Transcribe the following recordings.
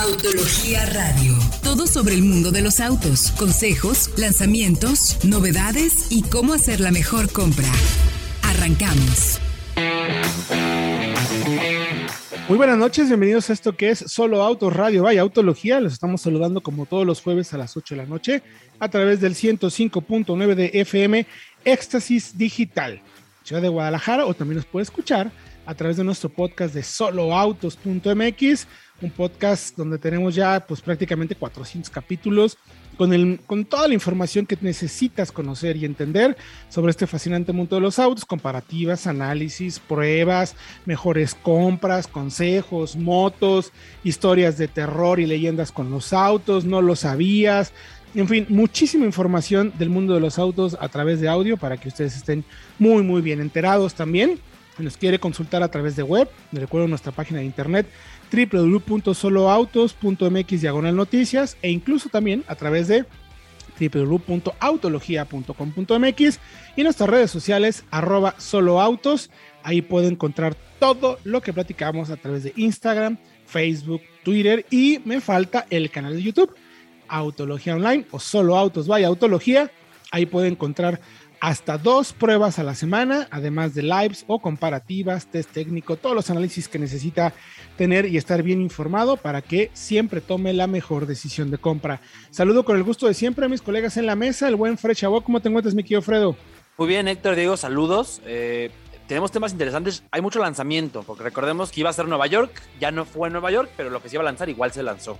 Autología Radio. Todo sobre el mundo de los autos, consejos, lanzamientos, novedades y cómo hacer la mejor compra. Arrancamos. Muy buenas noches, bienvenidos a esto que es Solo Autos Radio Vaya Autología. Los estamos saludando como todos los jueves a las 8 de la noche a través del 105.9 de FM Éxtasis Digital, Ciudad de Guadalajara, o también nos puede escuchar a través de nuestro podcast de soloautos.mx, un podcast donde tenemos ya pues prácticamente 400 capítulos con, el, con toda la información que necesitas conocer y entender sobre este fascinante mundo de los autos, comparativas, análisis, pruebas, mejores compras, consejos, motos, historias de terror y leyendas con los autos, no lo sabías. En fin, muchísima información del mundo de los autos a través de audio para que ustedes estén muy, muy bien enterados también. Si nos quiere consultar a través de web, les recuerdo nuestra página de internet www.soloautos.mx diagonal noticias e incluso también a través de www.autologia.com.mx y nuestras redes sociales arroba soloautos. Ahí puede encontrar todo lo que platicamos a través de Instagram, Facebook, Twitter y me falta el canal de YouTube, Autología Online o Solo Autos Vaya Autología. Ahí puede encontrar hasta dos pruebas a la semana, además de lives o comparativas, test técnico, todos los análisis que necesita tener y estar bien informado para que siempre tome la mejor decisión de compra. Saludo con el gusto de siempre a mis colegas en la mesa, el buen Fred Chabot. ¿Cómo te encuentras, mi querido Fredo? Muy bien, Héctor, Diego, saludos. Eh, tenemos temas interesantes, hay mucho lanzamiento, porque recordemos que iba a ser Nueva York, ya no fue Nueva York, pero lo que se iba a lanzar igual se lanzó.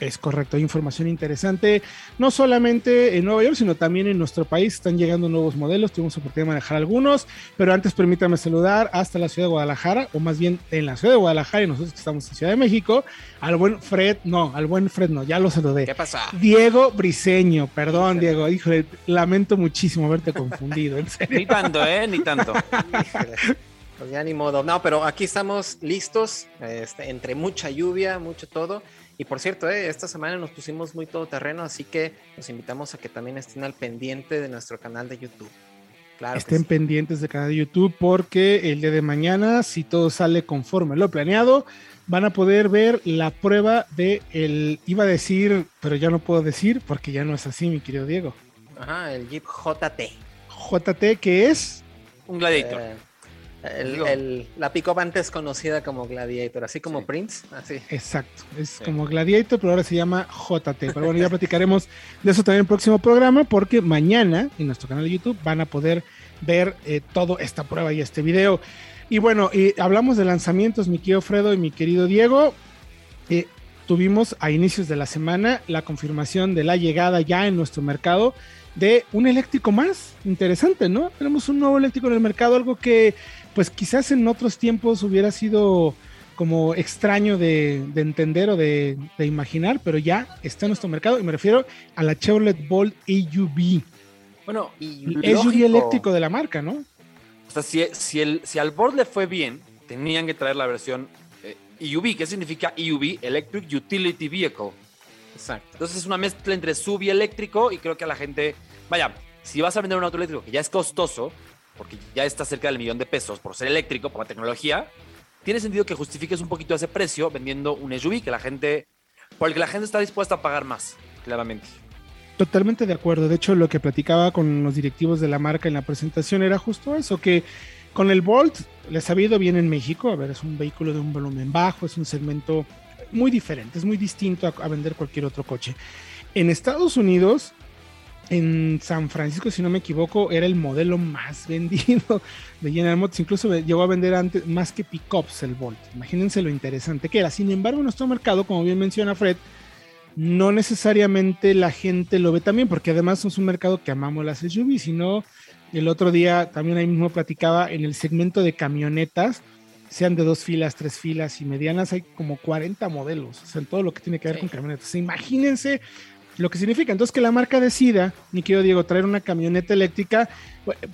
Es correcto, hay información interesante, no solamente en Nueva York, sino también en nuestro país. Están llegando nuevos modelos, tuvimos oportunidad de manejar algunos, pero antes permítame saludar hasta la ciudad de Guadalajara, o más bien en la ciudad de Guadalajara y nosotros que estamos en Ciudad de México, al buen Fred, no, al buen Fred no, ya lo saludé. ¿Qué pasa? Diego Briseño, perdón Diego, híjole, lamento muchísimo haberte confundido, en serio. Ni tanto, ¿eh? Ni tanto. Pues ya ni modo. No, pero aquí estamos listos, este, entre mucha lluvia, mucho todo. Y por cierto, eh, esta semana nos pusimos muy todoterreno, así que los invitamos a que también estén al pendiente de nuestro canal de YouTube. Claro estén pendientes del canal de YouTube porque el día de mañana, si todo sale conforme lo planeado, van a poder ver la prueba de el, iba a decir, pero ya no puedo decir porque ya no es así, mi querido Diego. Ajá, el Jeep JT. JT, que es? Un Gladiator. Eh, el, la pick antes conocida como Gladiator, así como Prince, así. Exacto, es como Gladiator, pero ahora se llama JT. Pero bueno, ya platicaremos de eso también en el próximo programa, porque mañana en nuestro canal de YouTube van a poder ver eh, toda esta prueba y este video. Y bueno, hablamos de lanzamientos, mi querido Fredo y mi querido Diego. Eh, tuvimos a inicios de la semana la confirmación de la llegada ya en nuestro mercado de un eléctrico más interesante, ¿no? Tenemos un nuevo eléctrico en el mercado, algo que pues quizás en otros tiempos hubiera sido como extraño de, entender o de, imaginar, pero ya está en nuestro mercado y me refiero a la Chevrolet Bolt EUV. Bueno, el SUV eléctrico de la marca, ¿no? O sea, si, si, el, si al Bolt le fue bien, tenían que traer la versión eh, EUV. ¿Qué significa EUV? Electric Utility Vehicle. Exacto. Entonces es una mezcla entre sub y eléctrico y creo que a la gente, vaya, si vas a vender un auto eléctrico que ya es costoso, porque ya está cerca del millón de pesos por ser eléctrico, por la tecnología, tiene sentido que justifiques un poquito ese precio vendiendo un SUV que la gente, por el que la gente está dispuesta a pagar más, claramente. Totalmente de acuerdo. De hecho, lo que platicaba con los directivos de la marca en la presentación era justo eso, que con el Bolt les ha ido bien en México. A ver, es un vehículo de un volumen bajo, es un segmento muy diferente, es muy distinto a, vender cualquier otro coche. En Estados Unidos en San Francisco, si no me equivoco, era el modelo más vendido de General Motors. Incluso llegó a vender antes más que pickups el Bolt. Imagínense lo interesante que era. Sin embargo, nuestro mercado, como bien menciona Fred, no necesariamente la gente lo ve también, porque además es un mercado que amamos las SUV, sino el otro día también ahí mismo platicaba en el segmento de camionetas, sean de dos filas, tres filas y medianas, hay como 40 modelos, o sea, en todo lo que tiene que ver con camionetas. Imagínense lo que significa entonces que la marca decida, ni quiero Diego, traer una camioneta eléctrica,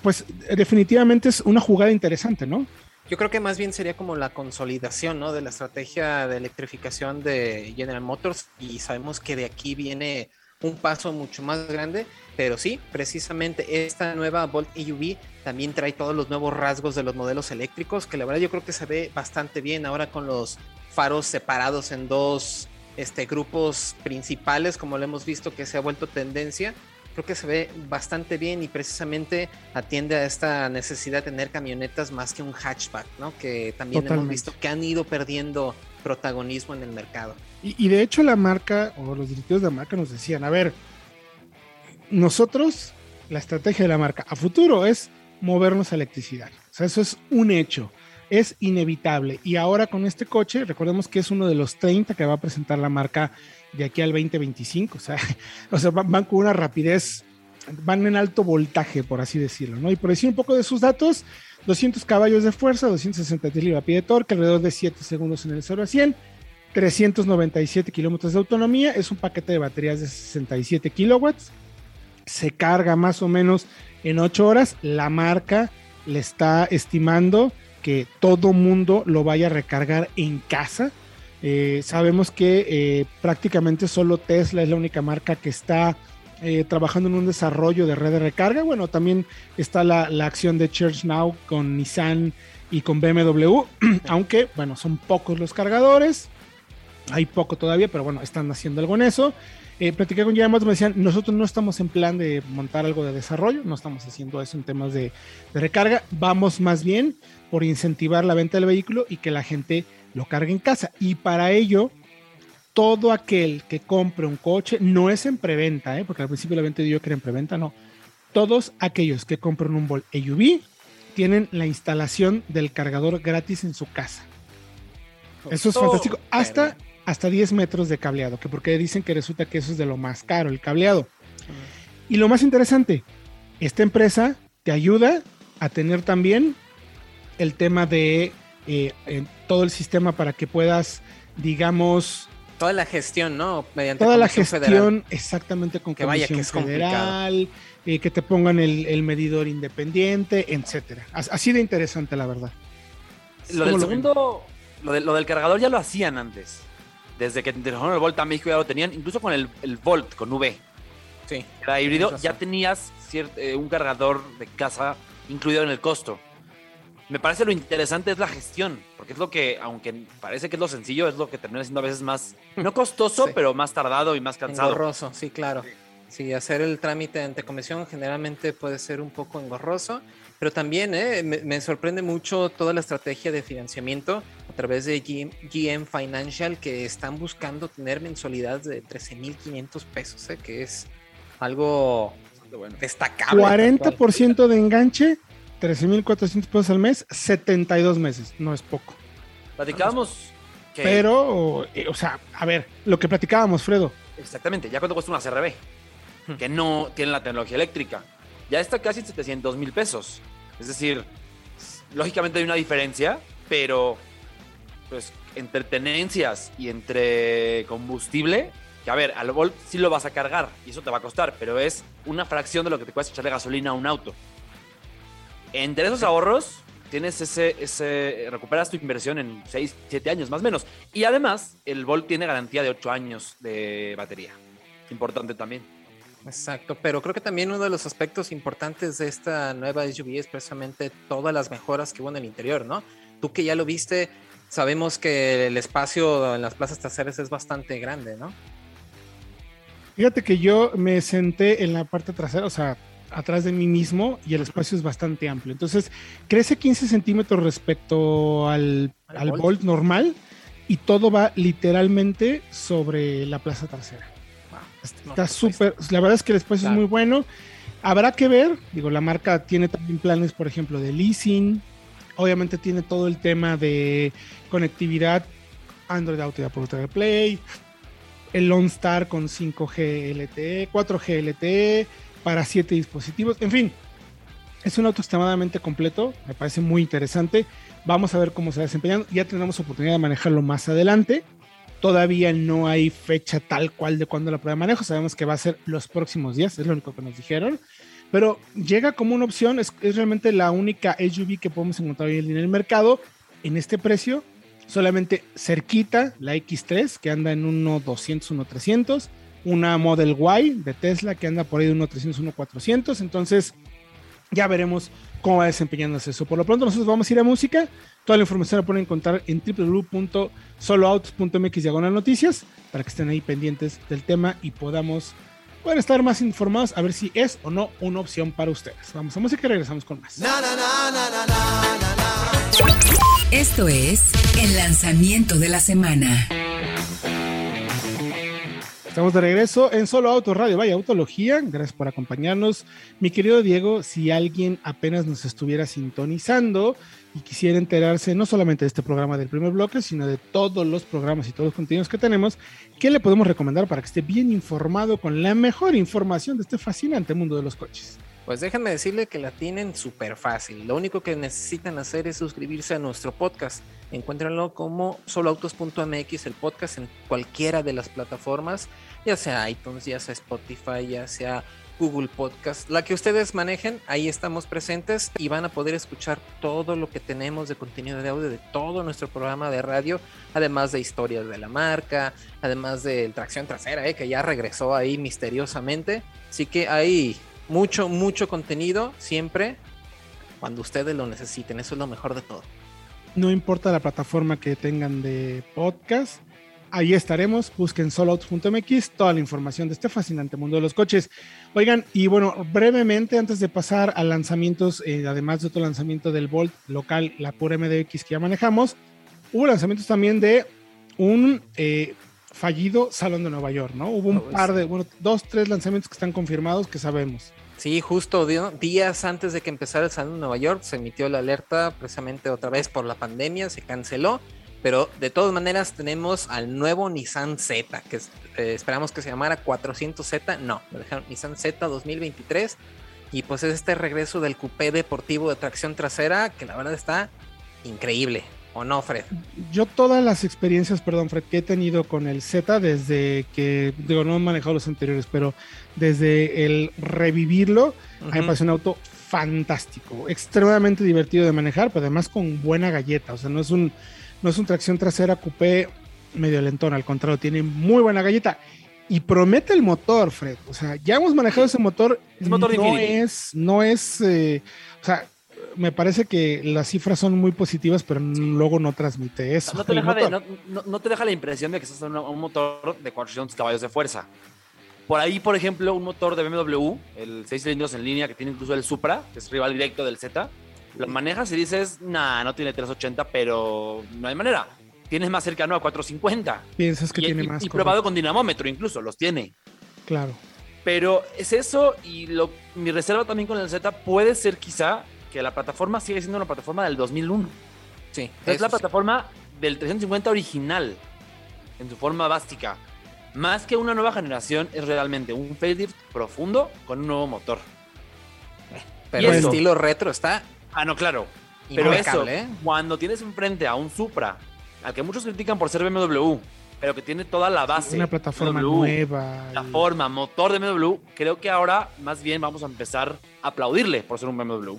pues definitivamente es una jugada interesante, ¿no? Yo creo que más bien sería como la consolidación, ¿no? De la estrategia de electrificación de General Motors y sabemos que de aquí viene un paso mucho más grande, pero sí, precisamente esta nueva Volt EUV también trae todos los nuevos rasgos de los modelos eléctricos, que la verdad yo creo que se ve bastante bien ahora con los faros separados en dos este, grupos principales, como lo hemos visto que se ha vuelto tendencia, creo que se ve bastante bien y precisamente atiende a esta necesidad de tener camionetas más que un hatchback, ¿no? Que también hemos visto que han ido perdiendo protagonismo en el mercado. Y, y, de hecho la marca o los directivos de la marca nos decían, a ver, nosotros, la estrategia de la marca a futuro es movernos a electricidad. O sea, eso es un hecho es inevitable. Y ahora con este coche, recordemos que es uno de los 30 que va a presentar la marca de aquí al 2025. O sea, van, con una rapidez, van en alto voltaje, por así decirlo. ¿no? Y por decir un poco de sus datos, 200 caballos de fuerza, 263 libra-pie de torque, alrededor de 7 segundos en el 0 a 100. 397 kilómetros de autonomía, es un paquete de baterías de 67 kilowatts, se carga más o menos en 8 horas, la marca le está estimando que todo mundo lo vaya a recargar en casa. Eh, sabemos que eh, prácticamente solo Tesla es la única marca que está eh, trabajando en un desarrollo de red de recarga. Bueno, también está la, la acción de Church Now con Nissan y con BMW, aunque bueno, son pocos los cargadores. Hay poco todavía, pero bueno, están haciendo algo en eso. Eh, platicé con Yamamoto, me decían, nosotros no estamos en plan de montar algo de desarrollo, no estamos haciendo eso en temas de, recarga, vamos más bien por incentivar la venta del vehículo y que la gente lo cargue en casa. Y para ello, todo aquel que compre un coche, no es en preventa, ¿eh? porque al principio la venta yo que era en preventa, no. Todos aquellos que compren un Volt EUV tienen la instalación del cargador gratis en su casa. Eso es fantástico. Hasta hasta 10 metros de cableado, que porque dicen que resulta que eso es de lo más caro, el cableado. Y lo más interesante, esta empresa te ayuda a tener también el tema de eh, todo el sistema para que puedas, digamos... Toda la gestión, ¿no? Mediante toda la gestión, exactamente con que vaya que es federal, eh, que te pongan el, medidor independiente, etcétera. Así de interesante, la verdad. Lo del segundo, lo del cargador ya lo hacían antes desde que trajeron el Volt a México ya lo tenían, incluso con el, el Volt, con V. Sí. Era híbrido, ya tenías eh, un cargador de casa incluido en el costo. Me parece lo interesante es la gestión, porque es lo que, aunque parece que es lo sencillo, es lo que termina siendo a veces más, no costoso, pero más tardado y más cansado. Engorroso, sí, claro. Sí. hacer el trámite ante comisión generalmente puede ser un poco engorroso, pero también eh, me, sorprende mucho toda la estrategia de financiamiento a través de GM, Financial que están buscando tener mensualidades de 13.500 pesos, eh, que es algo destacable. 40% de enganche, 13.400 pesos al mes, 72 meses, no es poco. Platicábamos que... Pero, eh, o sea, a ver, lo que platicábamos, Fredo. Exactamente, ya cuando cuesta una CRB, hmm. que no tiene la tecnología eléctrica ya está casi 700 mil pesos. Es decir, lógicamente hay una diferencia, pero pues entre tenencias y entre combustible, que a ver, al Volt sí lo vas a cargar y eso te va a costar, pero es una fracción de lo que te cuesta echarle gasolina a un auto. Entre esos ahorros, tienes ese, ese, recuperas tu inversión en 6, 7 años más o menos. Y además, el Volt tiene garantía de 8 años de batería. Importante también. Exacto, pero creo que también uno de los aspectos importantes de esta nueva SUV es precisamente todas las mejoras que hubo en el interior, ¿no? Tú que ya lo viste, sabemos que el espacio en las plazas traseras es bastante grande, ¿no? Fíjate que yo me senté en la parte trasera, o sea, atrás de mí mismo y el espacio es bastante amplio. Entonces, crece 15 centímetros respecto al, al, Bolt normal y todo va literalmente sobre la plaza trasera. Está súper, la verdad es que el espacio es muy bueno. Habrá que ver, digo, la marca tiene también planes, por ejemplo, de leasing. Obviamente tiene todo el tema de conectividad Android Auto y Apple Play. El Lone Star con 5G LTE, 4G LTE para 7 dispositivos. En fin, es un auto extremadamente completo. Me parece muy interesante. Vamos a ver cómo se va desempeñando. Ya tendremos oportunidad de manejarlo más adelante. Todavía no hay fecha tal cual de cuándo la prueba de manejo. Sabemos que va a ser los próximos días, es lo único que nos dijeron. Pero llega como una opción, es, realmente la única SUV que podemos encontrar hoy en el mercado en este precio. Solamente cerquita la X3 que anda en 1.200, 1.300. Una Model Y de Tesla que anda por ahí de 1.300, 1.400. Entonces, ya veremos cómo va desempeñándose eso. Por lo pronto nosotros vamos a ir a música. Toda la información la pueden encontrar en www.soloautos.mx diagonal noticias para que estén ahí pendientes del tema y podamos poder estar más informados a ver si es o no una opción para ustedes. Vamos a música y regresamos con más. Esto es el lanzamiento de la semana. Estamos de regreso en Solo Auto Radio, vaya Autología. Gracias por acompañarnos. Mi querido Diego, si alguien apenas nos estuviera sintonizando y quisiera enterarse no solamente de este programa del primer bloque, sino de todos los programas y todos los contenidos que tenemos, ¿qué le podemos recomendar para que esté bien informado con la mejor información de este fascinante mundo de los coches? Pues déjenme decirle que la tienen súper fácil. Lo único que necesitan hacer es suscribirse a nuestro podcast. Encuéntrenlo como soloautos.mx, el podcast en cualquiera de las plataformas, ya sea iTunes, ya sea Spotify, ya sea Google Podcast, la que ustedes manejen, ahí estamos presentes y van a poder escuchar todo lo que tenemos de contenido de audio de todo nuestro programa de radio, además de historias de la marca, además de tracción trasera, eh, que ya regresó ahí misteriosamente. Así que ahí mucho, mucho contenido siempre cuando ustedes lo necesiten. Eso es lo mejor de todo. No importa la plataforma que tengan de podcast, ahí estaremos. Busquen soloautos.mx toda la información de este fascinante mundo de los coches. Oigan, y bueno, brevemente, antes de pasar a lanzamientos, eh, además de otro lanzamiento del Volt local, la pura MDX que ya manejamos, hubo lanzamientos también de un eh, fallido Salón de Nueva York, ¿no? Hubo un par de, bueno, dos, tres lanzamientos que están confirmados que sabemos. Sí, justo días antes de que empezara el Salón de Nueva York se emitió la alerta precisamente otra vez por la pandemia, se canceló, pero de todas maneras tenemos al nuevo Nissan Z, que eh, esperamos que se llamara 400Z, no, lo dejaron Nissan Z 2023 y pues es este regreso del coupé deportivo de tracción trasera que la verdad está increíble. ¿O no, Fred? Yo todas las experiencias, perdón, Fred, que he tenido con el Z desde que, digo, no he manejado los anteriores, pero desde el revivirlo, a mí me parece un auto fantástico, extremadamente divertido de manejar, pero además con buena galleta. O sea, no es un, no es un tracción trasera coupé medio lentón, al contrario, tiene muy buena galleta. Y promete el motor, Fred. O sea, ya hemos manejado ese motor. Es motor no es, no es, eh, o sea, me parece que las cifras son muy positivas, pero luego no transmite eso. No te, deja la impresión de que estás en un motor de 400 caballos de fuerza. Por ahí, por ejemplo, un motor de BMW, el 6 cilindros en línea, que tiene incluso el Supra, que es rival directo del Z, lo manejas y dices, nah, no tiene 380, pero no hay manera. Tienes más cercano a 450. Piensas que tiene más. Y probado con dinamómetro, incluso, los tiene. Claro. Pero es eso, y lo, mi reserva también con el Z puede ser quizá que la plataforma sigue siendo una plataforma del 2001. Sí. Es la plataforma del 350 original, en su forma básica. Más que una nueva generación, es realmente un facelift profundo con un nuevo motor. Pero el estilo retro está. Ah, no, claro. Pero eso, ¿eh? cuando tienes enfrente a un Supra, al que muchos critican por ser BMW, pero que tiene toda la base. una plataforma nueva. La forma, motor de BMW, creo que ahora más bien vamos a empezar a aplaudirle por ser un BMW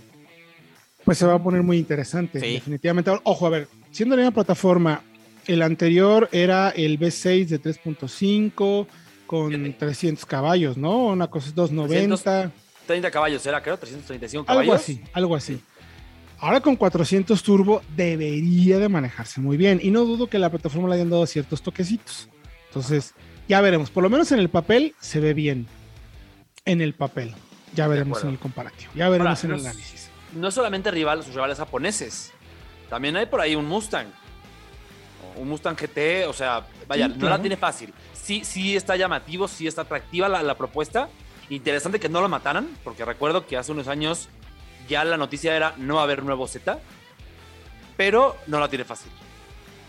pues se va a poner muy interesante, definitivamente. Ojo, a ver, siendo la misma plataforma, el anterior era el V6 de 3.5 con 300 caballos, ¿no? Una cosa es 290. 30 caballos era, creo, 335 caballos. Algo así, algo así. Ahora con 400 turbo debería de manejarse muy bien y no dudo que la plataforma le hayan dado ciertos toquecitos. Entonces, ya veremos, por lo menos en el papel se ve bien. En el papel. Ya veremos en el comparativo. Ya veremos en el análisis no es solamente rival, sus rivales japoneses. También hay por ahí un Mustang. Un Mustang GT, o sea, vaya, no la tiene fácil. Sí, sí está llamativo, sí está atractiva la, propuesta. Interesante que no lo mataran, porque recuerdo que hace unos años ya la noticia era no haber nuevo Z, pero no la tiene fácil.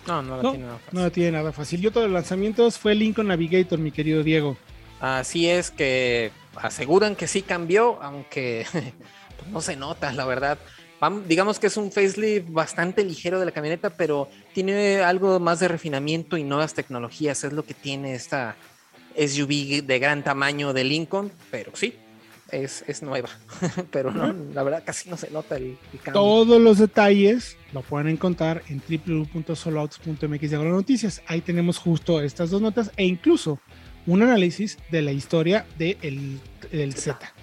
No, no la tiene nada fácil. No la tiene nada fácil. Y otro de los lanzamientos fue Lincoln Navigator, mi querido Diego. Así es que aseguran que sí cambió, aunque no se nota, la verdad. Digamos que es un facelift bastante ligero de la camioneta, pero tiene algo más de refinamiento y nuevas tecnologías. Es lo que tiene esta SUV de gran tamaño de Lincoln, pero sí, es, es nueva. pero no, la verdad casi no se nota el, cambio. Todos los detalles lo pueden encontrar en www.soloautos.mx de noticias. Ahí tenemos justo estas dos notas e incluso un análisis de la historia del de Z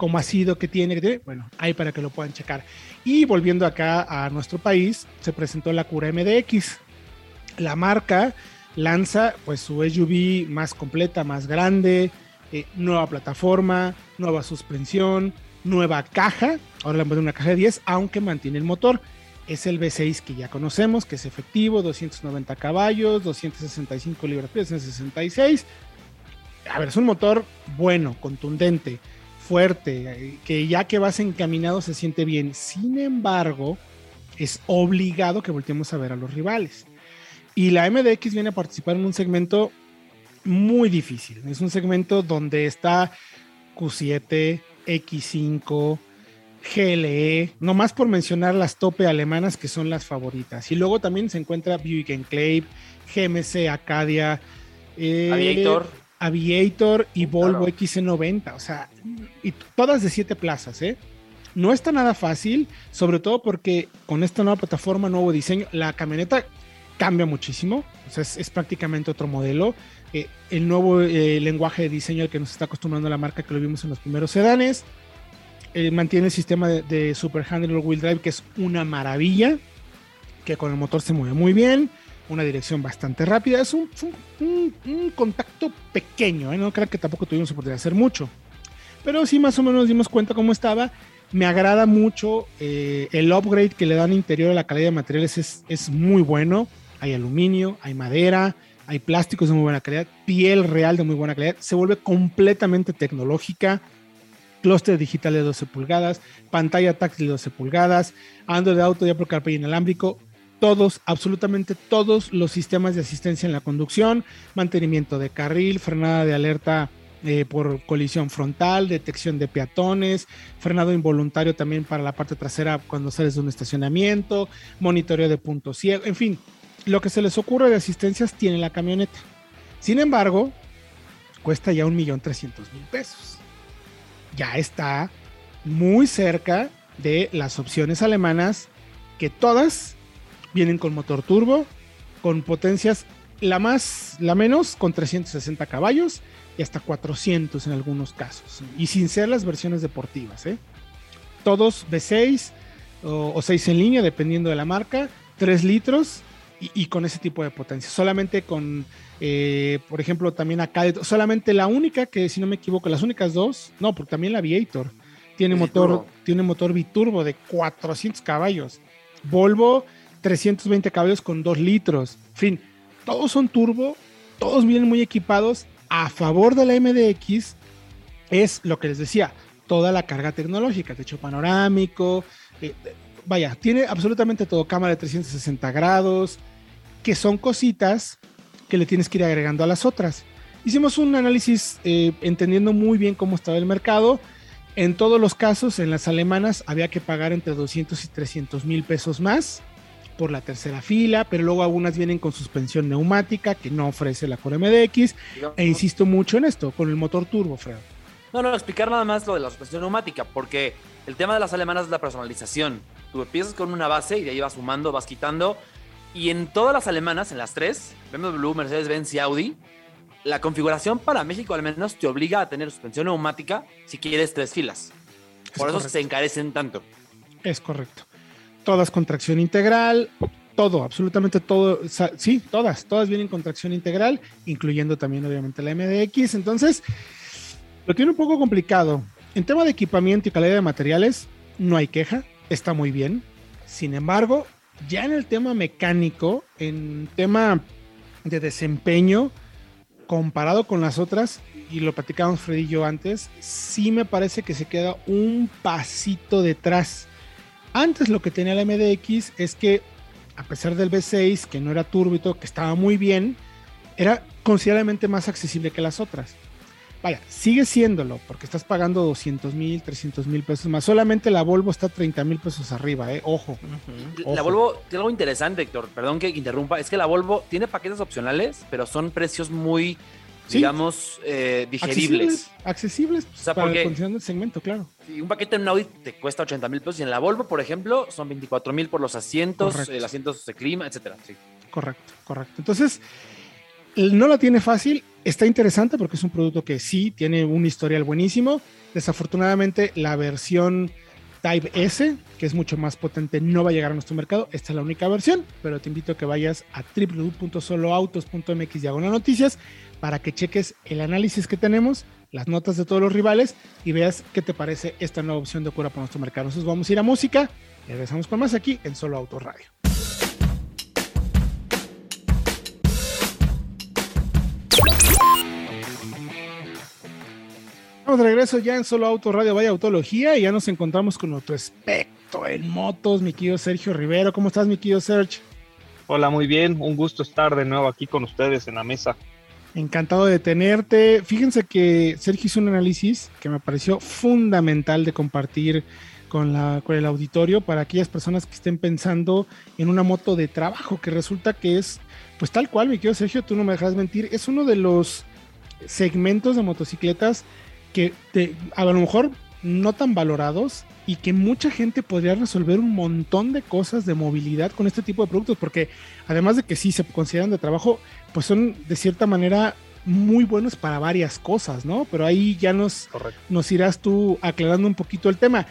cómo ha sido, qué tiene, bueno, ahí para que lo puedan checar. Y volviendo acá a nuestro país, se presentó la Cura MDX. La marca lanza pues su SUV más completa, más grande, eh, nueva plataforma, nueva suspensión, nueva caja, ahora le han una caja de 10, aunque mantiene el motor. Es el V6 que ya conocemos, que es efectivo, 290 caballos, 265 libras-pie, 66. A ver, es un motor bueno, contundente, fuerte, eh, que ya que vas encaminado se siente bien. Sin embargo, es obligado que volteemos a ver a los rivales. Y la MDX viene a participar en un segmento muy difícil. Es un segmento donde está Q7, X5, GLE, nomás por mencionar las tope alemanas que son las favoritas. Y luego también se encuentra Buick Enclave, GMC Acadia, eh, Aviator. Aviator y Volvo XC90. O sea, y todas de siete plazas, ¿eh? No está nada fácil, sobre todo porque con esta nueva plataforma, nuevo diseño, la camioneta cambia muchísimo. O sea, es, prácticamente otro modelo. Eh, el nuevo eh, lenguaje de diseño al que nos está acostumbrando la marca que lo vimos en los primeros sedanes. Eh, mantiene el sistema de, Super Handler Wheel Drive, que es una maravilla, que con el motor se mueve muy bien, una dirección bastante rápida. Es un, contacto pequeño, no creo que tampoco tuvimos oportunidad de hacer mucho. Pero sí, más o menos nos dimos cuenta cómo estaba. Me agrada mucho el upgrade que le dan interior a la calidad de materiales, es, es muy bueno hay aluminio, hay madera, hay plásticos de muy buena calidad, piel real de muy buena calidad, se vuelve completamente tecnológica, clúster digital de 12 pulgadas, pantalla táctil de 12 pulgadas, Android Auto ya por CarPlay inalámbrico, todos, absolutamente todos los sistemas de asistencia en la conducción, mantenimiento de carril, frenada de alerta eh, por colisión frontal, detección de peatones, frenado involuntario también para la parte trasera cuando sales de un estacionamiento, monitoreo de puntos ciegos, en fin, lo que se les ocurre de asistencias tiene la camioneta. Sin embargo, cuesta ya un millón trescientos mil pesos. Ya está muy cerca de las opciones alemanas que todas vienen con motor turbo, con potencias la más, la menos con 360 caballos y hasta 400 en algunos casos. Y sin ser las versiones deportivas. ¿eh? Todos V6 o, o 6 en línea, dependiendo de la marca, 3 litros y, con ese tipo de potencia. Solamente con, eh, por ejemplo, también acá, solamente la única que, si no me equivoco, las únicas dos, no, porque también la Aviator tiene motor, tiene motor biturbo de 400 caballos. Volvo 320 caballos con 2 litros. En fin, todos son turbo, todos vienen muy equipados. A favor de la MDX es lo que les decía, toda la carga tecnológica, techo panorámico, eh, vaya, tiene absolutamente todo, cámara de 360 grados, que son cositas que le tienes que ir agregando a las otras. Hicimos un análisis eh, entendiendo muy bien cómo estaba el mercado. En todos los casos, en las alemanas había que pagar entre 200 y 300 mil pesos más por la tercera fila, pero luego algunas vienen con suspensión neumática que no ofrece la Core MDX. E insisto mucho en esto, con el motor turbo, Fred. No, no, explicar nada más lo de la suspensión neumática, porque el tema de las alemanas es la personalización. Tú empiezas con una base y de ahí vas sumando, vas quitando y en todas las alemanas, en las tres, BMW, Mercedes-Benz y Audi, la configuración para México al menos te obliga a tener suspensión neumática si quieres tres filas. Por eso se encarecen tanto. Es correcto. Todas con tracción integral, todo, absolutamente todo. Sí, todas, todas vienen con tracción integral, incluyendo también obviamente la MDX. Entonces, lo tiene un poco complicado. En tema de equipamiento y calidad de materiales, no hay queja, está muy bien. Sin embargo, ya en el tema mecánico, en tema de desempeño, comparado con las otras, y lo platicábamos Freddy y yo antes, sí me parece que se queda un pasito detrás. Antes lo que tenía la MDX es que, a pesar del V6, que no era turbito, que estaba muy bien, era considerablemente más accesible que las otras. Vaya, sigue siéndolo, porque estás pagando 200 mil, 300 mil pesos más. Solamente la Volvo está 30 mil pesos arriba, ¿eh? Ojo, La Volvo tiene algo interesante, Héctor. Perdón que interrumpa. Es que la Volvo tiene paquetes opcionales, pero son precios muy, digamos, eh, digeribles. Accesibles, o sea, para porque, el segmento, claro. un paquete en un Audi te cuesta 80 mil pesos y en la Volvo, por ejemplo, son 24 mil por los asientos, el asientos de clima, etcétera. Sí. Correcto, correcto. Entonces, no la tiene fácil Está interesante porque es un producto que sí tiene un historial buenísimo. Desafortunadamente, la versión Type S, que es mucho más potente, no va a llegar a nuestro mercado. Esta es la única versión, pero te invito a que vayas a www.soloautos.mx diagonal noticias para que cheques el análisis que tenemos, las notas de todos los rivales y veas qué te parece esta nueva opción de cura para nuestro mercado. Nosotros vamos a ir a música y regresamos con más aquí en Solo Auto Radio. De regreso ya en Solo Auto Radio Vaya Autología y ya nos encontramos con nuestro experto en motos, mi querido Sergio Rivero. ¿Cómo estás, mi querido Sergio? Hola, muy bien. Un gusto estar de nuevo aquí con ustedes en la mesa. Encantado de tenerte. Fíjense que Sergio hizo un análisis que me pareció fundamental de compartir con, la, con el auditorio para aquellas personas que estén pensando en una moto de trabajo, que resulta que es, pues tal cual, mi querido Sergio, tú no me dejas mentir, es uno de los segmentos de motocicletas que a lo mejor no tan valorados y que mucha gente podría resolver un montón de cosas de movilidad con este tipo de productos, porque además de que sí se consideran de trabajo, pues son de cierta manera muy buenos para varias cosas, ¿no? Pero ahí ya nos, nos irás tú aclarando un poquito el tema.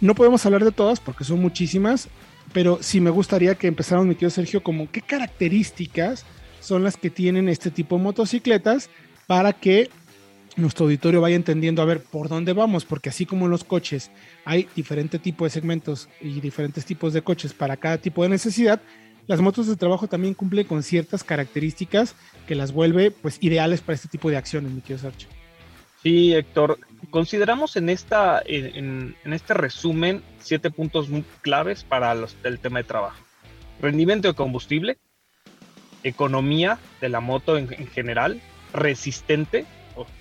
No podemos hablar de todas porque son muchísimas, pero sí me gustaría que empezáramos, mi querido Sergio, como qué características son las que tienen este tipo de motocicletas para que nuestro auditorio vaya entendiendo a ver por dónde vamos, porque así como en los coches hay diferentes tipos de segmentos y diferentes tipos de coches para cada tipo de necesidad, las motos de trabajo también cumplen con ciertas características que las vuelve pues ideales para este tipo de acciones, mi querido Sarcho. Sí, Héctor, consideramos en, esta, en, este resumen siete puntos muy claves para los, el tema de trabajo. Rendimiento de combustible, economía de la moto en general, resistente,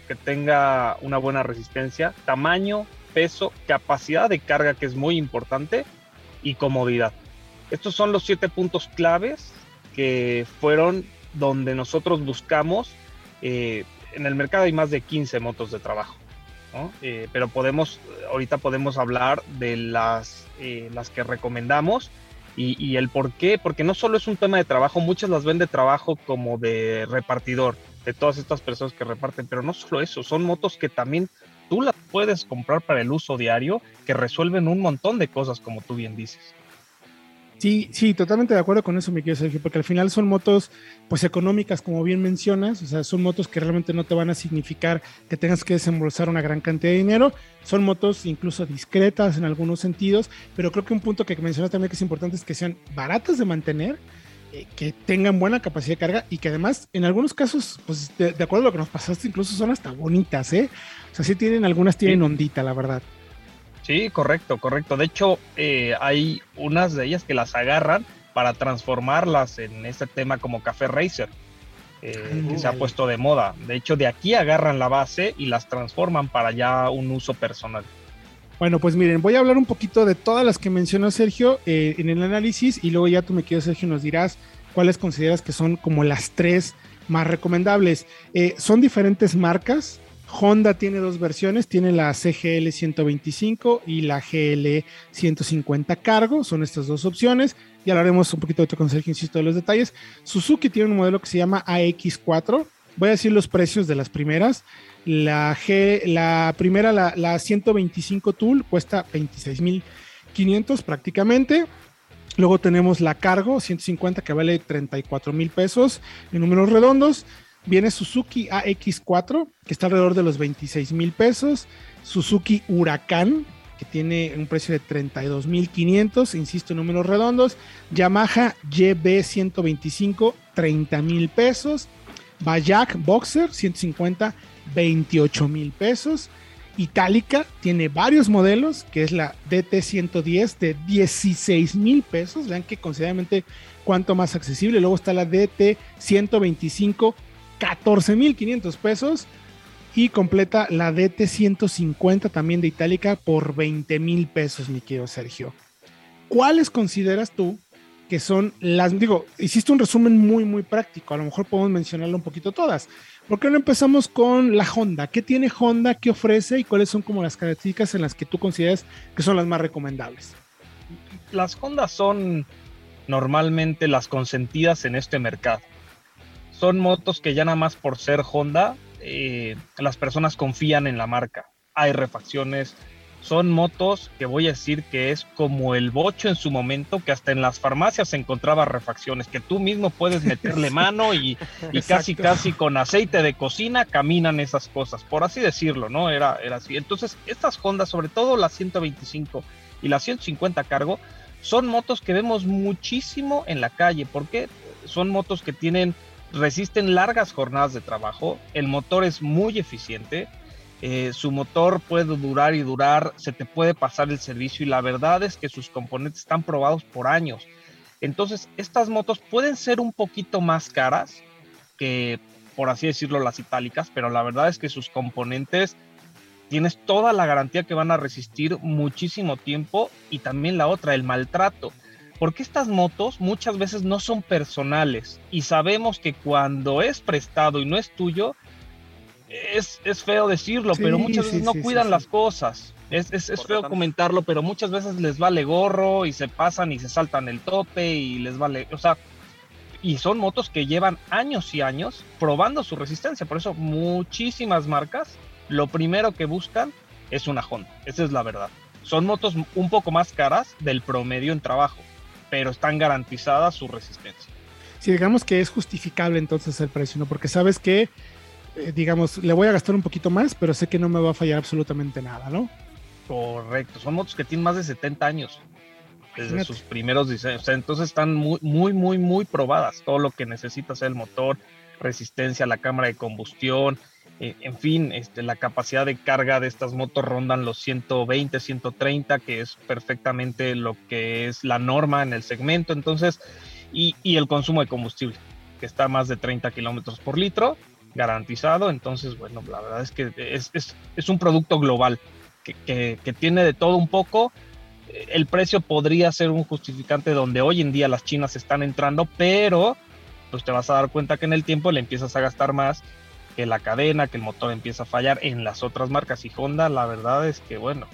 que tenga una buena resistencia, tamaño, peso, capacidad de carga que es muy importante y comodidad. Estos son los siete puntos claves que fueron donde nosotros buscamos. Eh, en el mercado hay más de 15 motos de trabajo, eh, pero podemos, ahorita podemos hablar de las, eh, las que recomendamos y, y, el por qué, porque no solo es un tema de trabajo, muchas las ven de trabajo como de repartidor, de todas estas personas que reparten, pero no solo eso, son motos que también tú las puedes comprar para el uso diario, que resuelven un montón de cosas, como tú bien dices. Sí, sí, totalmente de acuerdo con eso, mi querido Sergio, porque al final son motos, pues económicas, como bien mencionas, o sea, son motos que realmente no te van a significar que tengas que desembolsar una gran cantidad de dinero, son motos incluso discretas en algunos sentidos, pero creo que un punto que mencionas también que es importante es que sean baratas de mantener, eh, que tengan buena capacidad de carga y que además en algunos casos, pues de, acuerdo a lo que nos pasaste, incluso son hasta bonitas, ¿eh? O sea, sí tienen, algunas tienen ondita, la verdad. Sí, correcto, correcto. De hecho, eh, hay unas de ellas que las agarran para transformarlas en este tema como café racer, eh, que se ha puesto de moda. De hecho, de aquí agarran la base y las transforman para ya un uso personal. Bueno, pues miren, voy a hablar un poquito de todas las que mencionó Sergio eh, en el análisis y luego ya tú me quieres, Sergio, nos dirás cuáles consideras que son como las tres más recomendables. Eh, son diferentes marcas. Honda tiene dos versiones, tiene la CGL 125 y la GL 150 cargo, son estas dos opciones. Ya hablaremos un poquito de con Sergio, insisto, de los detalles. Suzuki tiene un modelo que se llama AX4. Voy a decir los precios de las primeras. La, G, la primera, la, 125 Tool, cuesta 26.500 prácticamente. Luego tenemos la Cargo 150 que vale 34 mil pesos en números redondos. Viene Suzuki AX4 que está alrededor de los 26 mil pesos. Suzuki Huracán que tiene un precio de 32 mil 500, insisto en números redondos. Yamaha YB 125 30 mil pesos. Bayak Boxer 150 28 mil pesos. Itálica tiene varios modelos, que es la DT110 de 16 mil pesos. Vean que considerablemente cuanto más accesible. Luego está la DT125, 14 mil 500 pesos. Y completa la DT150 también de Itálica por 20 mil pesos, mi querido Sergio. ¿Cuáles consideras tú que son las, digo, hiciste un resumen muy, muy práctico, a lo mejor podemos mencionarlo un poquito todas. ¿Por qué no empezamos con la Honda? ¿Qué tiene Honda? ¿Qué ofrece? ¿Y cuáles son como las características en las que tú consideras que son las más recomendables? Las Honda son normalmente las consentidas en este mercado. son motos que ya nada más por ser Honda, eh, las personas confían en la marca. Hay refacciones, son motos que voy a decir que es como el bocho en su momento, que hasta en las farmacias se encontraba refacciones, que tú mismo puedes meterle mano y, casi casi con aceite de cocina caminan esas cosas, por así decirlo, ¿no? Era, era así. Entonces, estas Honda, sobre todo la 125 y la 150 cargo, son motos que vemos muchísimo en la calle, porque son motos que tienen, resisten largas jornadas de trabajo, el motor es muy eficiente, eh, su motor puede durar y durar, se te puede pasar el servicio y la verdad es que sus componentes están probados por años. Entonces, estas motos pueden ser un poquito más caras que, por así decirlo, las itálicas, pero la verdad es que sus componentes tienes toda la garantía que van a resistir muchísimo tiempo y también la otra, el maltrato. Porque estas motos muchas veces no son personales y sabemos que cuando es prestado y no es tuyo, es, feo decirlo, pero muchas veces no cuidan las cosas. Es, feo comentarlo, pero muchas veces les vale gorro y se pasan y se saltan el tope y les vale, o sea, y son motos que llevan años y años probando su resistencia. Por eso muchísimas marcas lo primero que buscan es una Honda. Esa es la verdad. Son motos un poco más caras del promedio en trabajo, pero están garantizadas su resistencia. Si digamos que es justificable entonces el precio, ¿no? Porque sabes que eh, digamos, le voy a gastar un poquito más, pero sé que no me va a fallar absolutamente nada, ¿no? Correcto, son motos que tienen más de 70 años desde sus primeros diseños, o sea, entonces están muy, muy, muy, muy probadas, todo lo que necesita ser el motor, resistencia a la cámara de combustión, eh, en fin, este, la capacidad de carga de estas motos rondan los 120, 130, que es perfectamente lo que es la norma en el segmento, entonces, y, y el consumo de combustible, que está a más de 30 kilómetros por litro, garantizado. Entonces, bueno, la verdad es que es, es, un producto global que, que, tiene de todo un poco. El precio podría ser un justificante donde hoy en día las chinas están entrando, pero pues te vas a dar cuenta que en el tiempo le empiezas a gastar más que la cadena, que el motor empieza a fallar en las otras marcas. Y Honda, la verdad es que, bueno,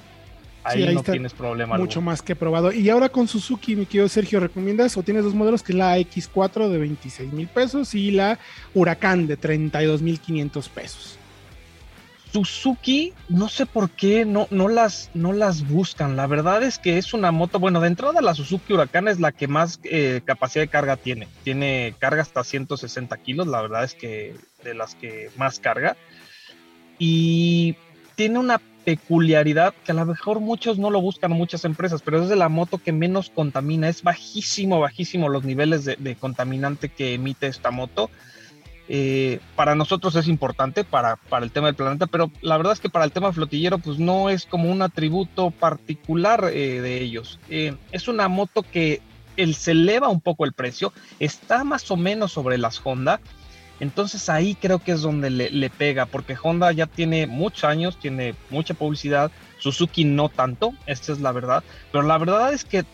Ahí, no tienes problema. Mucho más que probado. Y ahora con Suzuki, mi querido Sergio, ¿recomiendas o tienes dos modelos que es la X4 de 26 mil pesos y la Huracán de 32 mil 500 pesos? Suzuki, no sé por qué no, no, las, no las buscan. La verdad es que es una moto, bueno, de entrada la Suzuki Huracán es la que más eh, capacidad de carga tiene. Tiene carga hasta 160 kilos, la verdad es que de las que más carga. Y tiene una peculiaridad que a lo mejor muchos no lo buscan, muchas empresas, pero es de la moto que menos contamina. Es bajísimo, bajísimo los niveles de, contaminante que emite esta moto. Eh, para nosotros es importante para, para, el tema del planeta, pero la verdad es que para el tema flotillero, pues no es como un atributo particular eh, de ellos. Eh, es una moto que él se eleva un poco el precio, está más o menos sobre las Honda entonces ahí creo que es donde le, pega, porque Honda ya tiene muchos años, tiene mucha publicidad, Suzuki no tanto, esta es la verdad, pero la verdad es que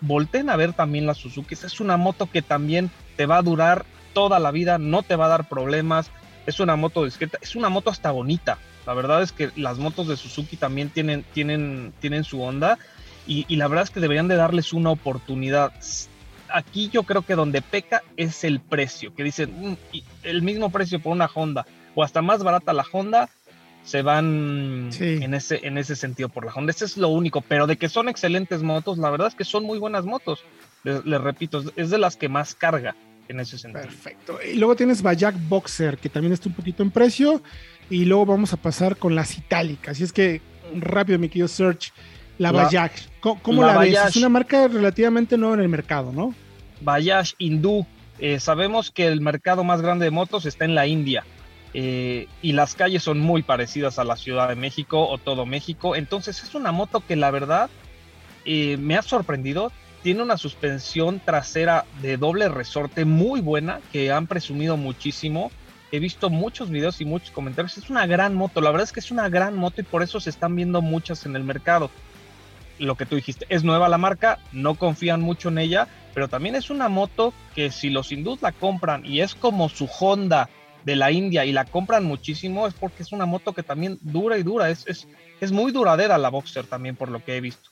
volten a ver también la Suzuki, es una moto que también te va a durar toda la vida, no te va a dar problemas, es una moto discreta, es una moto hasta bonita, la verdad es que las motos de Suzuki también tienen, tienen, tienen su onda y, y la verdad es que deberían de darles una oportunidad aquí yo creo que donde peca es el precio, que dicen mm, el mismo precio por una Honda o hasta más barata la Honda, se van en, ese, en ese sentido por la Honda. Ese es lo único, pero de que son excelentes motos, la verdad es que son muy buenas motos. Les, repito, es de las que más carga en ese sentido. Perfecto. Y luego tienes Bayak Boxer, que también está un poquito en precio. Y luego vamos a pasar con las itálicas. Y es que, rápido, mi querido Search, la, Bayak, ¿cómo, la, ves? Es una marca relativamente nueva en el mercado, ¿no? Bayash hindú. Eh, sabemos que el mercado más grande de motos está en la India. Eh, y las calles son muy parecidas a la Ciudad de México o todo México. Entonces es una moto que la verdad eh, me ha sorprendido. Tiene una suspensión trasera de doble resorte muy buena que han presumido muchísimo. He visto muchos videos y muchos comentarios. Es una gran moto. La verdad es que es una gran moto y por eso se están viendo muchas en el mercado lo que tú dijiste, es nueva la marca, no confían mucho en ella, pero también es una moto que si los hindús la compran y es como su Honda de la India y la compran muchísimo, es porque es una moto que también dura y dura, es, es, es muy duradera la Boxer también por lo que he visto.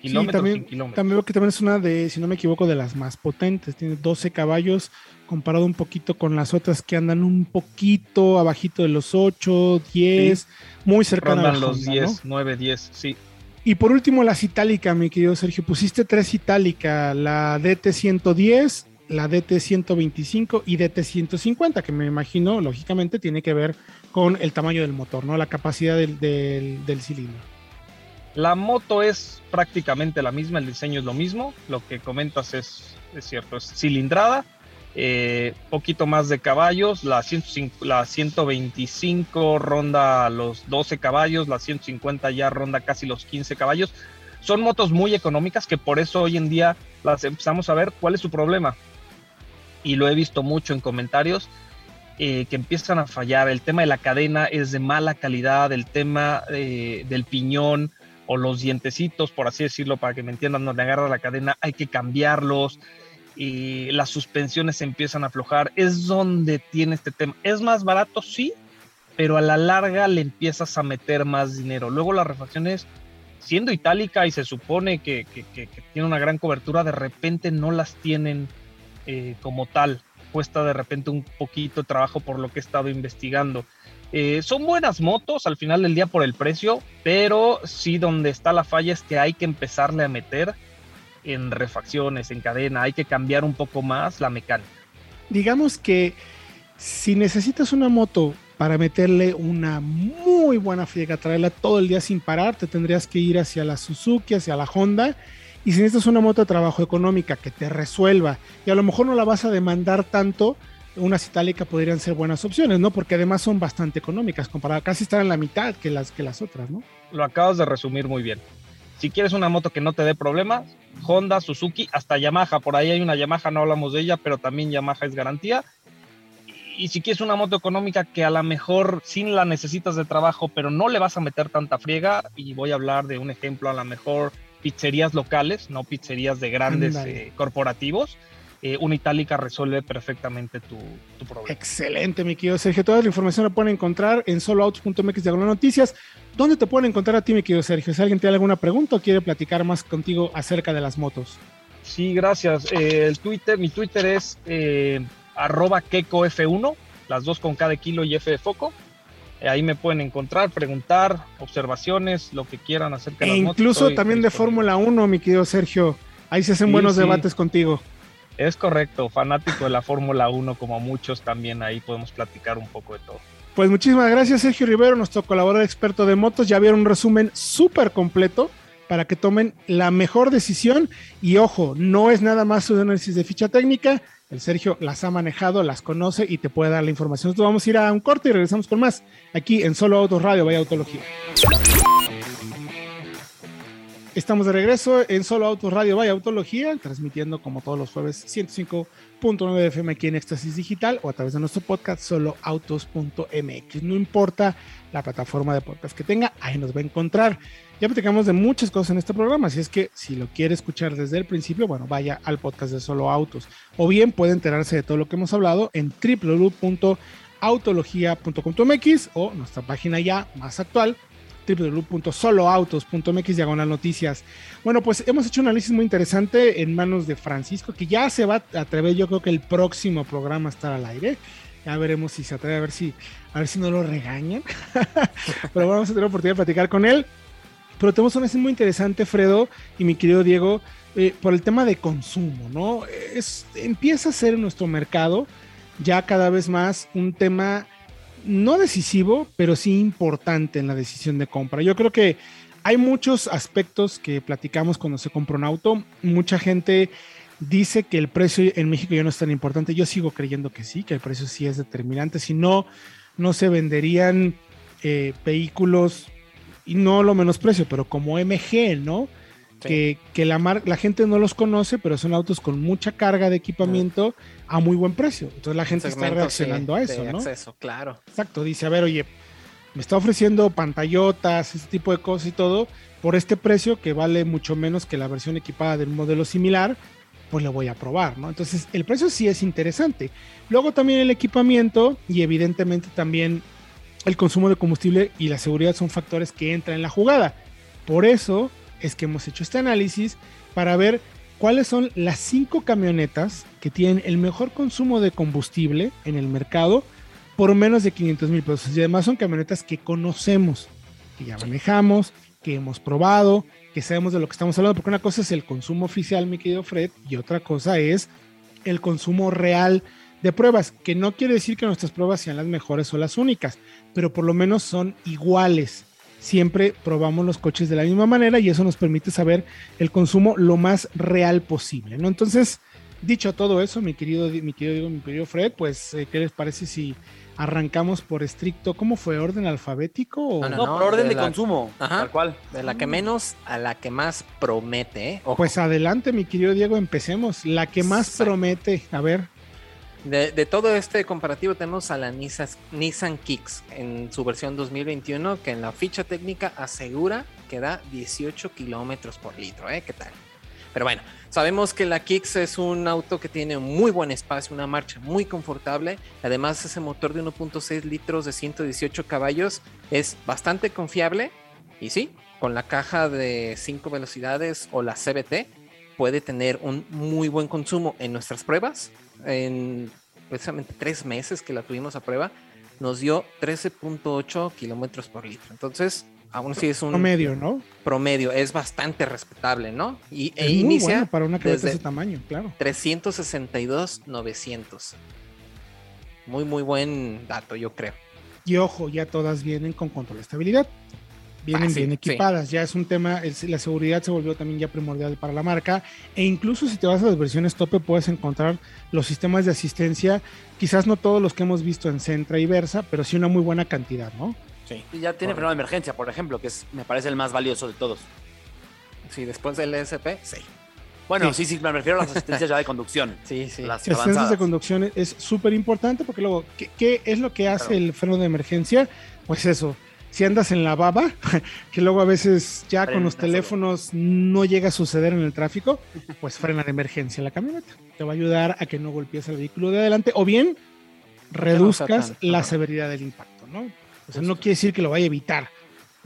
Kilómetros también, sin kilómetros. también veo que también es una de, si no me equivoco, de las más potentes. Tiene 12 caballos comparado un poquito con las otras que andan un poquito abajito de los 8, 10, muy cercana a Rondan la los Honda, 10, ¿no? 9, 10, sí. Y por último, las itálicas, mi querido Sergio. Pusiste tres itálicas, la DT110, la DT125 y DT150, que me imagino, lógicamente, tiene que ver con el tamaño del motor, ¿no? La capacidad del, cilindro. La moto es prácticamente la misma, el diseño es lo mismo. Lo que comentas es cierto, es cilindrada, eh, poquito más de caballos. La, 105 la 125 ronda los 12 caballos, la 150 ya ronda casi los 15 caballos. Son motos muy económicas que por eso hoy en día las empezamos a ver. ¿Cuál es su problema? Y lo he visto mucho en comentarios. eh, que empiezan a fallar. El tema de la cadena es de mala calidad, el tema eh, del piñón o los dientecitos, por así decirlo, para que me entiendan, donde agarra la cadena, hay que cambiarlos. Y las suspensiones empiezan a aflojar. Es donde tiene este tema. Es más barato, sí, pero a la larga le empiezas a meter más dinero. Luego las refacciones, siendo itálica y se supone que, tiene una gran cobertura, de repente no las tienen eh, como tal. Cuesta de repente un poquito de trabajo por lo que he estado investigando. Eh, son buenas motos al final del día por el precio, pero sí donde está la falla es que hay que empezarle a meter en refacciones, en cadena, hay que cambiar un poco más la mecánica. Digamos que si necesitas una moto para meterle una muy buena friega, traerla todo el día sin parar, te tendrías que ir hacia la Suzuki, hacia la Honda. Y si necesitas una moto de trabajo económica que te resuelva y a lo mejor no la vas a demandar tanto, unas itálicas podrían ser buenas opciones, ¿no? Porque además son bastante económicas, comparadas, casi están en la mitad que las, que las otras, ¿no? Lo acabas de resumir muy bien. Si quieres una moto que no te dé problemas, Honda, Suzuki, hasta Yamaha, por ahí hay una Yamaha, no hablamos de ella, pero también Yamaha es garantía. Y si quieres una moto económica que a lo mejor sin la necesitas de trabajo, pero no le vas a meter tanta friega, y voy a hablar de un ejemplo, a lo mejor pizzerías locales, no pizzerías de grandes eh, corporativos, eh, una itálica resuelve perfectamente tu, tu problema. Excelente, mi querido Sergio. Toda la información la pueden encontrar en soloautos.mx diagonal noticias. ¿Dónde te pueden encontrar a ti, mi querido Sergio? Si alguien tiene alguna pregunta o quiere platicar más contigo acerca de las motos. Sí, gracias. Eh, el Twitter, mi Twitter es eh, arroba kekov1, las dos con cada kilo y F de foco. Eh, ahí me pueden encontrar, preguntar, observaciones, lo que quieran acerca de E las motos. incluso también de. Fórmula 1, mi querido Sergio. Ahí se hacen Sí, buenos sí. debates contigo. Es correcto, fanático de la Fórmula 1 como muchos también, ahí podemos platicar un poco de todo. Pues muchísimas gracias, Sergio Rivero, nuestro colaborador experto de motos. Ya vieron un resumen súper completo para que tomen la mejor decisión. Y ojo, no es nada más un análisis de ficha técnica. El Sergio las ha manejado, las conoce y te puede dar la información. Nosotros vamos a ir a un corte y regresamos con más aquí en Solo Autos Radio, Vaya Autología. Estamos de regreso en Solo Autos Radio Vaya Autología, transmitiendo como todos los jueves 105.9 de FM aquí en Éxtasis Digital o a través de nuestro podcast soloautos.mx. No importa la plataforma de podcast que tenga, ahí nos va a encontrar. Ya platicamos de muchas cosas en este programa, así es que si lo quiere escuchar desde el principio, bueno, vaya al podcast de Solo Autos. O bien puede enterarse de todo lo que hemos hablado en www.autologia.com.mx o nuestra página ya más actual www.soloautos.mx diagonal noticias. Bueno, pues hemos hecho un análisis muy interesante en manos de Francisco, que ya se va a atrever, yo creo que el próximo programa a estar al aire. Ya veremos si se atreve a ver si, a ver si no lo regañan. Pero vamos a tener la oportunidad de platicar con él. Pero tenemos un análisis muy interesante, Fredo y mi querido Diego, eh, por el tema de consumo, ¿no? Empieza a ser en nuestro mercado ya cada vez más un tema no decisivo, pero sí importante en la decisión de compra. Yo creo que hay muchos aspectos que platicamos cuando se compra un auto. Mucha gente dice que el precio en México ya no es tan importante. Yo sigo creyendo que sí, que el precio sí es determinante. Si no, no se venderían eh, vehículos, y no lo menosprecio, pero como MG, ¿no? Sí. Que, que, la, mar la gente no los conoce, pero son autos con mucha carga de equipamiento a muy buen precio. Entonces la gente está reaccionando a eso, de ¿no? Acceso, claro. Exacto, dice, a ver, oye, me está ofreciendo pantallotas, ese tipo de cosas y todo, por este precio que vale mucho menos que la versión equipada de un modelo similar, pues le voy a probar, ¿no? Entonces, el precio sí es interesante. Luego también el equipamiento y evidentemente también el consumo de combustible y la seguridad son factores que entran en la jugada. Por eso es que hemos hecho este análisis para ver cuáles son las cinco camionetas que tienen el mejor consumo de combustible en el mercado por menos de 500 mil pesos. Y además son camionetas que conocemos, que ya manejamos, que hemos probado, que sabemos de lo que estamos hablando, porque una cosa es el consumo oficial, mi querido Fred, y otra cosa es el consumo real de pruebas, que no quiere decir que nuestras pruebas sean las mejores o las únicas, pero por lo menos son iguales. Siempre probamos los coches de la misma manera y eso nos permite saber el consumo lo más real posible, ¿no? Entonces, dicho todo eso, mi querido, mi querido, mi querido Fred, pues, eh, ¿qué les parece si arrancamos por estricto, ¿cómo fue? ¿Orden alfabético? O? No, por orden de, consumo, Ajá, tal cual. De la que menos a la que más promete. ¿eh? Pues adelante, mi querido Diego, empecemos. La que más promete, a ver. De, todo este comparativo tenemos a la Nissan, Nissan Kicks en su versión 2021 que en la ficha técnica asegura que da 18 kilómetros por litro, ¿eh? ¿Qué tal? Pero bueno, sabemos que la Kicks es un auto que tiene muy buen espacio, una marcha muy confortable. Además, ese motor de 1.6 litros de 118 caballos es bastante confiable. Y sí, con la caja de 5 velocidades o la CBT puede tener un muy buen consumo en nuestras pruebas. En precisamente tres meses que la tuvimos a prueba, nos dio 13.8 kilómetros por litro. Entonces, aún así es un promedio, ¿no? Promedio, es bastante respetable, ¿no? Y e inicia para una cabeza de ese tamaño, claro. 362 900. Muy muy buen dato, yo creo. Y ojo, ya todas vienen con control de estabilidad. Vienen bien equipadas, ya es un tema, la seguridad se volvió también ya primordial para la marca e incluso si te vas a las versiones tope puedes encontrar los sistemas de asistencia, quizás no todos los que hemos visto en Centra y Versa, pero sí una muy buena cantidad, ¿no? Sí. Y ya tiene freno de emergencia, por ejemplo, que es, me parece el más valioso de todos. Sí, después del ESP, sí. Bueno, sí. sí, me refiero a las asistencias ya de conducción. Sí, sí. Las asistencias de conducción es súper importante porque luego, ¿qué, es lo que hace el freno de emergencia? Pues eso, si andas en la baba, que luego a veces ya con los teléfonos no llega a suceder en el tráfico, pues frena de emergencia la camioneta. Te va a ayudar a que no golpees el vehículo de adelante o bien reduzcas la severidad del impacto, ¿no? O sea, no quiere decir que lo vaya a evitar.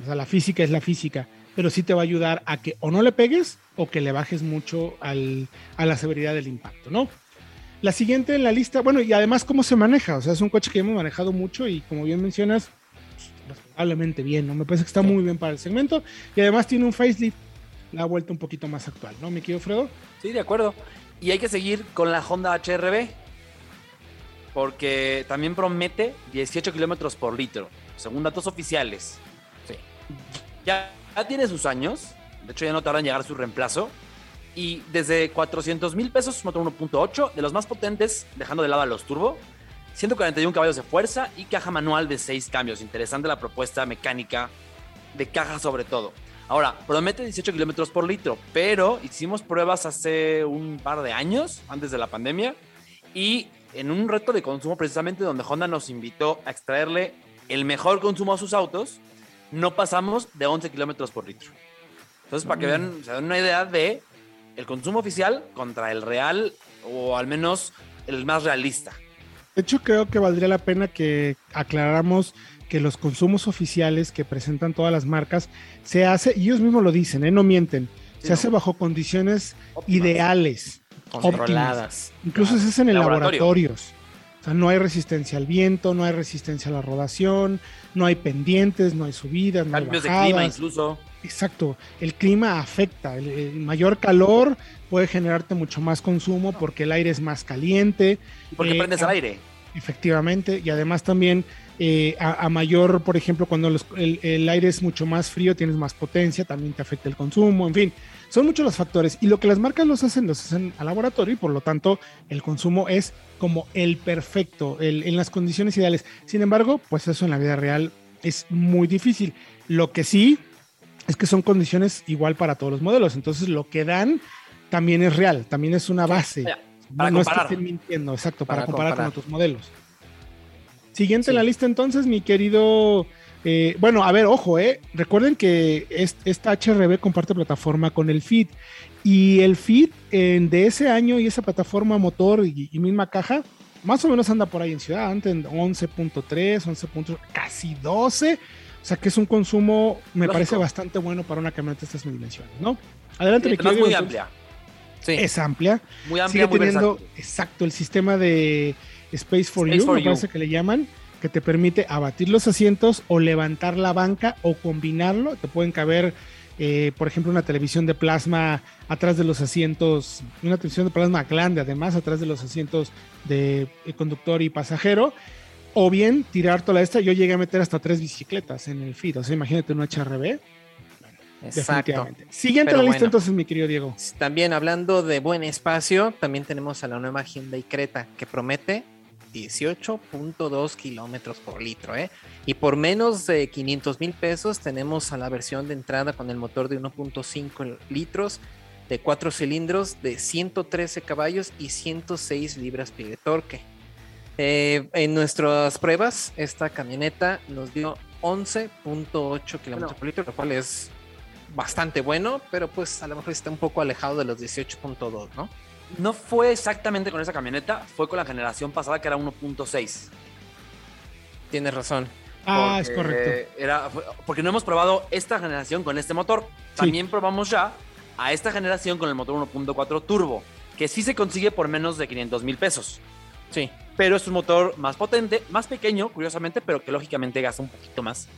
O sea, la física es la física, pero sí te va a ayudar a que o no le pegues o que le bajes mucho al, a la severidad del impacto, ¿no? La siguiente en la lista, bueno, y además cómo se maneja, o sea, es un coche que hemos manejado mucho y como bien mencionas, razonablemente bien, ¿no? Me parece que está muy bien para el segmento y además tiene un facelift, la vuelta un poquito más actual, ¿no? ¿Me querido Fredo? Sí, de acuerdo. Y hay que seguir con la Honda HRB porque también promete 18 kilómetros por litro según datos oficiales. Sí. Ya, tiene sus años, de hecho ya no tarda en llegar su reemplazo. Y desde 400 mil pesos, motor 1.8, de los más potentes, dejando de lado a los turbo, 141 caballos de fuerza y caja manual de 6 cambios. Interesante la propuesta mecánica de caja sobre todo. Ahora, promete 18 kilómetros por litro, pero hicimos pruebas hace un par de años, antes de la pandemia, y en un reto de consumo precisamente donde Honda nos invitó a extraerle el mejor consumo a sus autos, no pasamos de 11 kilómetros por litro. Entonces, para que mm. vean, se den una idea de el consumo oficial contra el real, o al menos el más realista. De hecho, creo que valdría la pena que aclaráramos que los consumos oficiales que presentan todas las marcas se hace, y ellos mismos lo dicen, ¿eh? no mienten, se hace bajo condiciones ideales, controladas. Incluso se hacen en laboratorios. O sea, no hay resistencia al viento, no hay resistencia a la rodación, no hay pendientes, no hay subidas, no Cambios de clima incluso. Exacto, el clima afecta, el, mayor calor puede generarte mucho más consumo porque el aire es más caliente. Porque eh, prendes el aire. Efectivamente, y además también eh, a, mayor, por ejemplo, cuando el, el, aire es mucho más frío, tienes más potencia, también te afecta el consumo, en fin, son muchos los factores y lo que las marcas los hacen, los hacen al laboratorio y por lo tanto el consumo es como el perfecto, el, en las condiciones ideales. Sin embargo, pues eso en la vida real es muy difícil. Lo que sí es que son condiciones igual para todos los modelos. Entonces lo que dan también es real, también es una base. Para no, comparar. mintiendo, exacto, para, comparar, con otros modelos. Siguiente en la lista entonces, mi querido eh, bueno, a ver, ojo, eh. Recuerden que esta HRB comparte plataforma con el Fit. Y el Fit de ese año y esa plataforma motor y, misma caja más o menos anda por ahí en ciudad, antes en 11.3, 11. casi 12. O sea que es un consumo, me parece bastante bueno para una camioneta de estas dimensiones, ¿no? Adelante, Es muy amplia. Sí. Es amplia. Muy amplia, Sigue teniendo, exacto, el sistema de Space for You, me parece que le llaman, que te permite abatir los asientos o levantar la banca o combinarlo. Te pueden caber, eh, por ejemplo, una televisión de plasma atrás de los asientos, una televisión de plasma grande, además, atrás de los asientos de eh, conductor y pasajero o bien tirar toda esta. Yo llegué a meter hasta tres bicicletas en el feed. O sea, imagínate un HRB. Exacto. Siguiente la lista entonces, mi querido Diego. También hablando de buen espacio, también tenemos a la nueva Hyundai Creta que promete 18.2 kilómetros por litro. ¿eh? Y por menos de 500 mil pesos tenemos a la versión de entrada con el motor de 1.5 litros de 4 cilindros de 113 caballos y 106 libras-pie de torque. Eh, en nuestras pruebas, esta camioneta nos dio 11.8 kilómetros por litro, lo cual es bastante bueno, pero pues a lo mejor está un poco alejado de los 18.2, ¿no? No fue exactamente con esa camioneta, fue con la generación pasada que era 1.6. Tienes razón. Ah, es correcto. Era, porque no hemos probado esta generación con este motor. También probamos ya a esta generación con el motor 1.4 turbo, que sí se consigue por menos de 500 mil pesos. Sí pero es un motor más potente, más pequeño, curiosamente, pero que lógicamente gasta un poquito más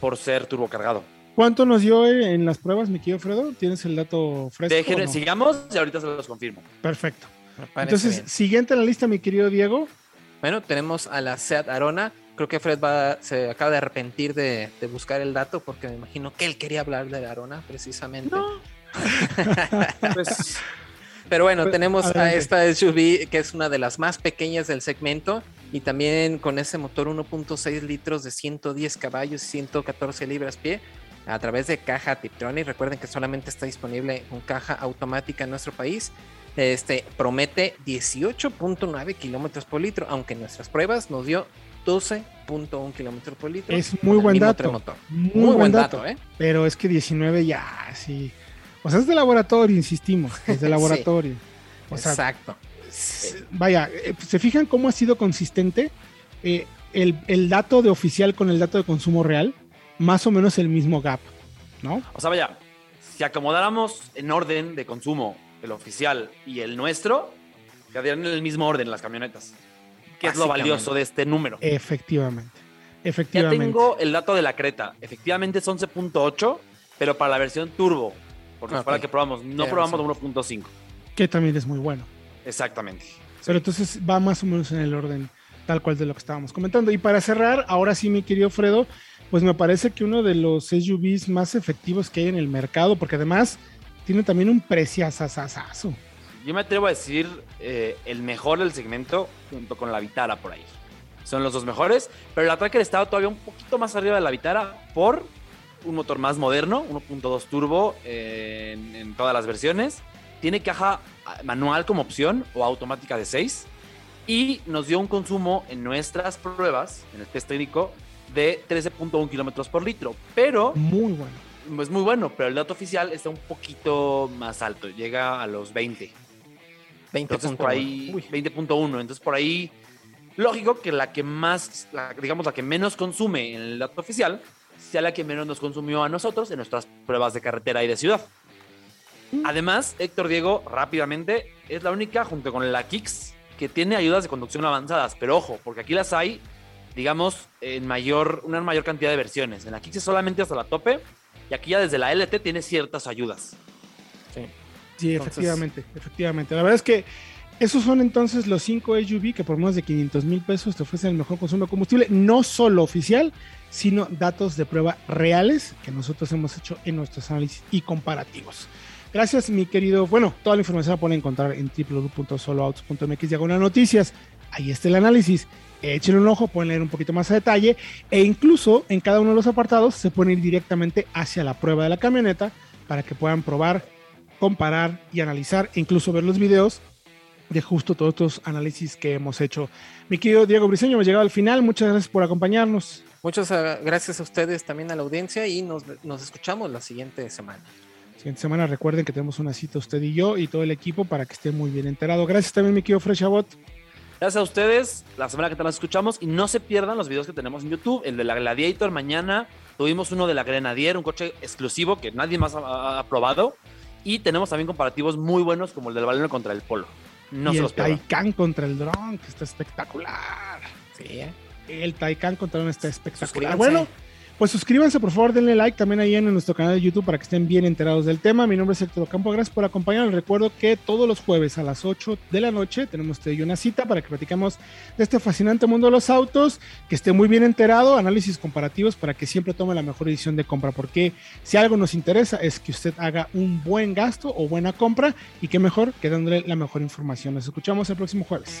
por ser turbocargado. ¿Cuánto nos dio en las pruebas, mi querido Fredo? ¿Tienes el dato fresco? Sigamos y ahorita se los confirmo. Perfecto. Entonces, siguiente en la lista, mi querido Diego. Bueno, tenemos a la Seat Arona. Creo que Fred va, se acaba de arrepentir de, buscar el dato porque me imagino que él quería hablar de la Arona precisamente. No. pues pero bueno, pues, tenemos a esta SUV que es una de las más pequeñas del segmento y también con ese motor 1.6 litros de 110 caballos y 114 libras pie a través de caja Tiptronic. Recuerden que solamente está disponible con caja automática en nuestro país. Este promete 18.9 kilómetros por litro, aunque en nuestras pruebas nos dio 12.1 kilómetros por litro. Es muy buen dato. Muy, buen dato, ¿eh? Pero es que 19 ya, sí. O sea, es de laboratorio, insistimos, es de laboratorio. exacto. Vaya, eh, ¿se fijan cómo ha sido consistente eh, el, dato de oficial con el dato de consumo real? Más o menos el mismo gap, ¿no? O sea, vaya, si acomodáramos en orden de consumo el oficial y el nuestro, quedarían en el mismo orden las camionetas. ¿Qué es lo valioso de este número? Efectivamente. Efectivamente. Ya tengo el dato de la Creta. Efectivamente es 11.8, pero para la versión turbo porque para que probamos, no probamos de 1.5. Que también es muy bueno. Exactamente. Pero entonces va más o menos en el orden tal cual de lo que estábamos comentando. Y para cerrar, ahora sí, mi querido Fredo, pues me parece que uno de los SUVs más efectivos que hay en el mercado, porque además tiene también un preciazazazazo. Yo me atrevo a decir eh, el mejor del segmento junto con la Vitara por ahí. Son los dos mejores, pero el Tracker estaba todavía un poquito más arriba de la Vitara por un motor más moderno, 1.2 turbo eh, en, todas las versiones. Tiene caja manual como opción o automática de 6. Y nos dio un consumo en nuestras pruebas, en el test técnico, de 13.1 kilómetros por litro. Pero. Muy bueno. Es pues muy bueno, pero el dato oficial está un poquito más alto. Llega a los 20. 20. Entonces por ahí. 20.1. Entonces por ahí. Lógico que la que más, digamos, la que menos consume en el dato oficial sea la que menos nos consumió a nosotros en nuestras pruebas de carretera y de ciudad. Mm. Además, Héctor Diego, rápidamente, es la única, junto con la Kicks, que tiene ayudas de conducción avanzadas. Pero ojo, porque aquí las hay, digamos, en mayor, una mayor cantidad de versiones. En la Kicks es solamente hasta la tope, y aquí ya desde la LT tiene ciertas ayudas. Sí, sí efectivamente, efectivamente. La verdad es que esos son entonces los 5 SUV que por más de 500 mil pesos te ofrecen el mejor consumo de combustible, no solo oficial, sino datos de prueba reales que nosotros hemos hecho en nuestros análisis y comparativos. Gracias, mi querido. Bueno, toda la información la pueden encontrar en www.soloautos.mx diagonal noticias. Ahí está el análisis. Échenle un ojo, pueden leer un poquito más a detalle e incluso en cada uno de los apartados se pueden ir directamente hacia la prueba de la camioneta para que puedan probar, comparar y analizar e incluso ver los videos de justo todos estos análisis que hemos hecho. Mi querido Diego Briseño, hemos llegado al final. Muchas gracias por acompañarnos. Muchas ah, gracias a ustedes también a la audiencia y nos, escuchamos la siguiente semana. Siguiente semana recuerden que tenemos una cita usted y yo y todo el equipo para que esté muy bien enterado. Gracias también mi querido Freshabot. Gracias a ustedes, la semana que te nos escuchamos y no se pierdan los videos que tenemos en YouTube, el de la Gladiator mañana, tuvimos uno de la Grenadier, un coche exclusivo que nadie más ha, probado y tenemos también comparativos muy buenos como el del Baleno contra el Polo. No y se el Taycan contra el Drone, que está espectacular. Sí, ¿eh? El Taycan contra el Drone está espectacular. Bueno, pues suscríbanse, por favor, denle like también ahí en nuestro canal de YouTube para que estén bien enterados del tema. Mi nombre es Héctor Campo, gracias por acompañarnos. Recuerdo que todos los jueves a las 8 de la noche tenemos usted una cita para que platicamos de este fascinante mundo de los autos, que esté muy bien enterado, análisis comparativos para que siempre tome la mejor decisión de compra, porque si algo nos interesa es que usted haga un buen gasto o buena compra y qué mejor que dándole la mejor información. Nos escuchamos el próximo jueves.